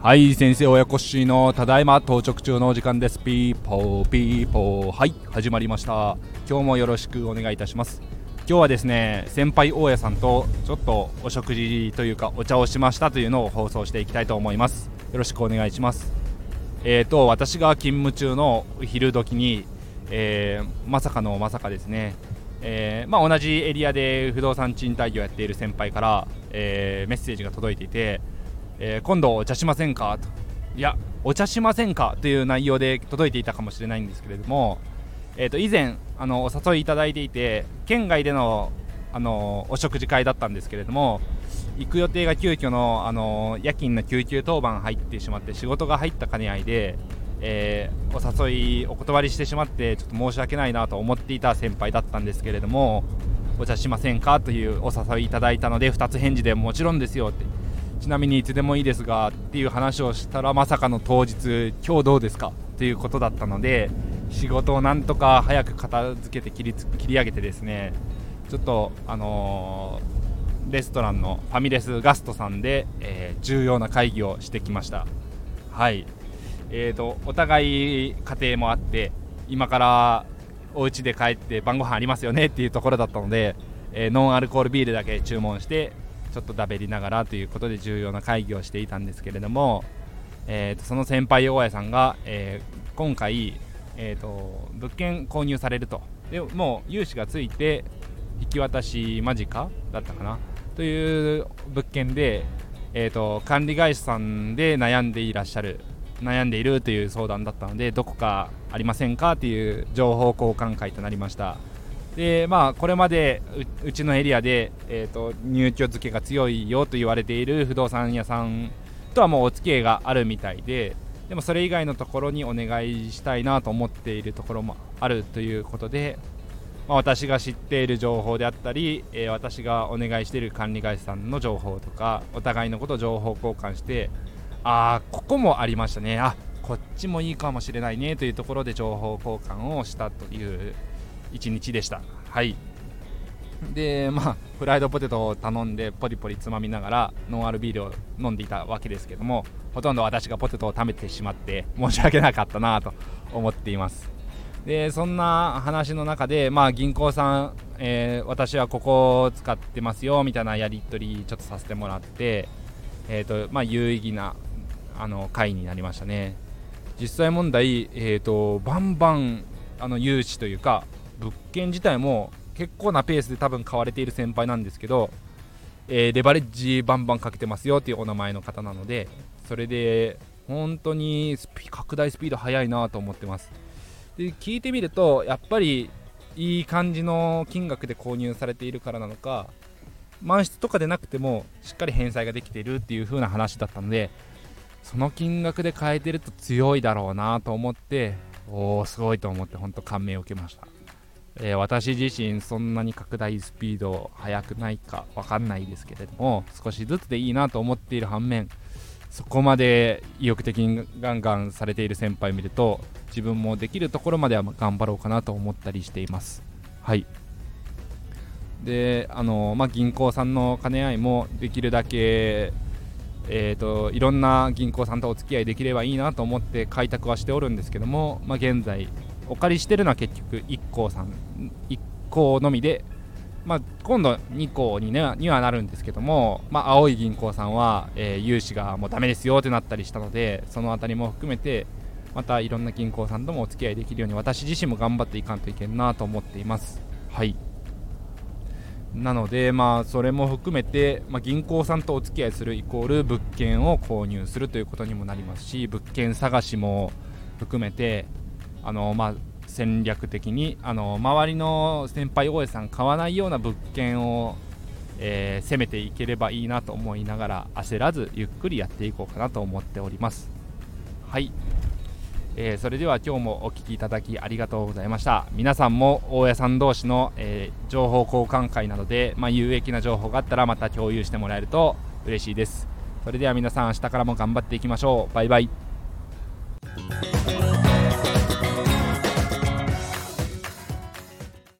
はい先生親子しのただいま到着中のお時間です。ピーポーピーポー。はい始まりました。今日もよろしくお願いいたします。今日はですね先輩大家さんとちょっとお食事というかお茶をしましたというのを放送していきたいと思います。よろしくお願いします。えーと私が勤務中の昼時に、えー、まさかのまさかですねえーまあ、同じエリアで不動産賃貸業やっている先輩から、えー、メッセージが届いていて、えー、今度お茶しませんかと。いやお茶しませんかという内容で届いていたかもしれないんですけれども、えー、と以前あのお誘いいただいていて県外でのあのお食事会だったんですけれども行く予定が急遽のあの夜勤の救急当番入ってしまって仕事が入った兼ね合いで、えー、お誘いお断りしてしまってちょっと申し訳ないなと思っていた先輩だったんですけれどもお茶しませんかというお誘いいただいたので2つ返事でもちろんですよって。ちなみにいつでもいいですがっていう話をしたらまさかの当日今日どうですかということだったので仕事をなんとか早く片付けて切り切り上げてですねちょっとあのー、レストランのファミレスガストさんで、えー、重要な会議をしてきました。はい。えーと、お互い家庭もあって今からお家で帰って晩ご飯ありますよねっていうところだったので、えー、ノンアルコールビールだけ注文してちょっとだべりながらということで重要な会議をしていたんですけれども、えーと、その先輩大家さんが、えー、今回、えーと、物件購入されると。でもう融資がついて引き渡し間近だったかな？という物件で、えーと管理会社さんで悩んでいらっしゃる悩んでいるという相談だったのでどこかありませんかという情報交換会となりました。でまあこれまでうちのエリアで、えーと、入居付けが強いよと言われている不動産屋さんとはもうお付き合いがあるみたいででもそれ以外のところにお願いしたいなと思っているところもあるということで、まあ、私が知っている情報であったり、えー、私がお願いしている管理会社さんの情報とかお互いのことを情報交換してあここもありましたね。あこっちもいいかもしれないね。というところで情報交換をしたという一日でした。はい。でまあフライドポテトを頼んでポリポリつまみながらノンアルビールを飲んでいたわけですけどもほとんど私がポテトを食べてしまって申し訳なかったなと思っています。でそんな話の中で、まあ、銀行さん、えー、私はここを使ってますよみたいなやり取りちょっとさせてもらって、えーとまあ、有意義なあの回になりましたね。実際問題、えーと、バンバンあの融資というか物件自体も結構なペースで多分買われている先輩なんですけど、えー、レバレッジバンバンかけてますよっていうお名前の方なのでそれで本当に拡大スピード速いなと思ってます。で聞いてみるとやっぱりいい感じの金額で購入されているからなのか満室とかでなくてもしっかり返済ができているっていう風な話だったのでその金額で買えてると強いだろうなと思っておおすごいと思って本当感銘を受けました、えー、私自身そんなに拡大スピード速くないか分かんないですけれども少しずつでいいなと思っている反面そこまで意欲的にガンガンされている先輩を見ると自分もできるところまでは頑張ろうかなと思ったりしています。はい。であのまあ、銀行さんの兼ね合いもできるだけえーと、いろんな銀行さんとお付き合いできればいいなと思って開拓はしておるんですけども、まあ、現在お借りしてるのは結局1行さん。1行のみで、まあ、今度2行に,、ね、にはなるんですけども、まあ、青い銀行さんは、えー、融資がもうダメですよってなったりしたのでその辺りも含めてまたいろんな銀行さんともお付き合いできるように私自身も頑張っていかんといけんなと思っています。はい。なので、まあ、それも含めて、まあ、銀行さんとお付き合いするイコール物件を購入するということにもなりますし物件探しも含めてあの、まあ、戦略的にあの周りの先輩大家さん買わないような物件を、えー、攻めていければいいなと思いながら焦らずゆっくりやっていこうかなと思っております。はいえー、それでは今日もお聴きいただきありがとうございました。皆さんも大家さん同士の、えー、情報交換会などで、まあ、有益な情報があったらまた共有してもらえると嬉しいです。それでは皆さん明日からも頑張っていきましょう。バイバイ。